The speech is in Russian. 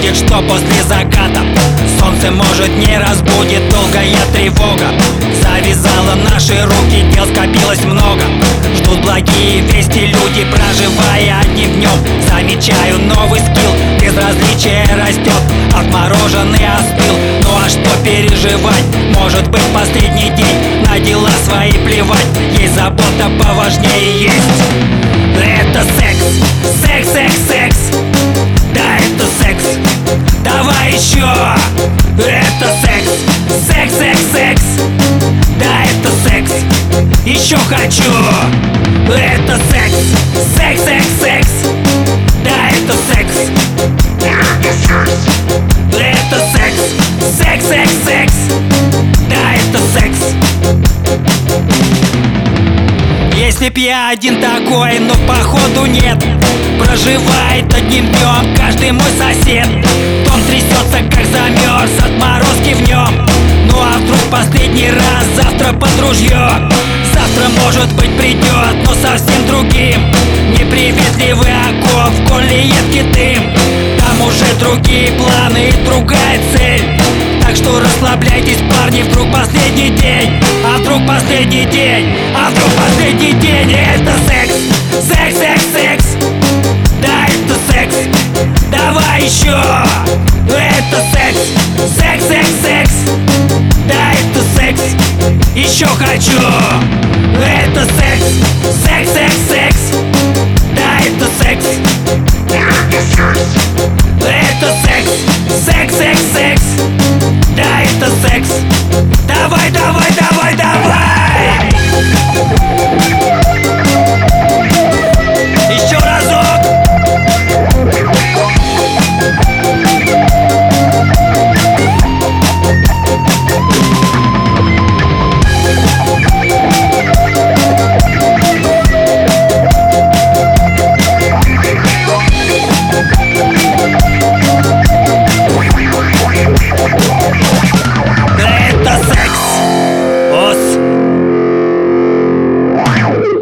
будет, что после заката. Солнце может не разбудит долгая тревога. Завязала наши руки, дел скопилось много. Ждут благие вести люди, проживая одним днем. Замечаю новый скилл, безразличие растет. Отмороженный остыл, ну а что переживать? Может быть последний день, на дела свои плевать. Есть забота поважнее есть. Это секс, секс, секс, секс хочу Это секс, секс, секс, секс. Да, это секс. Это секс, секс, секс, секс. Да, это секс. Если б я один такой, но походу нет. Проживает одним днем каждый мой сосед. Дом трясется, как замерз, отморозки в нем Ну а вдруг последний раз завтра под ружье Завтра, может быть, придет, но совсем другим. Неприветливый окоп, в коле едкий дым. Там уже другие планы и другая цель. Так что расслабляйтесь, парни, вдруг последний день. А вдруг последний день, а вдруг последний день? Это секс, еще хочу? Это секс, секс, секс, секс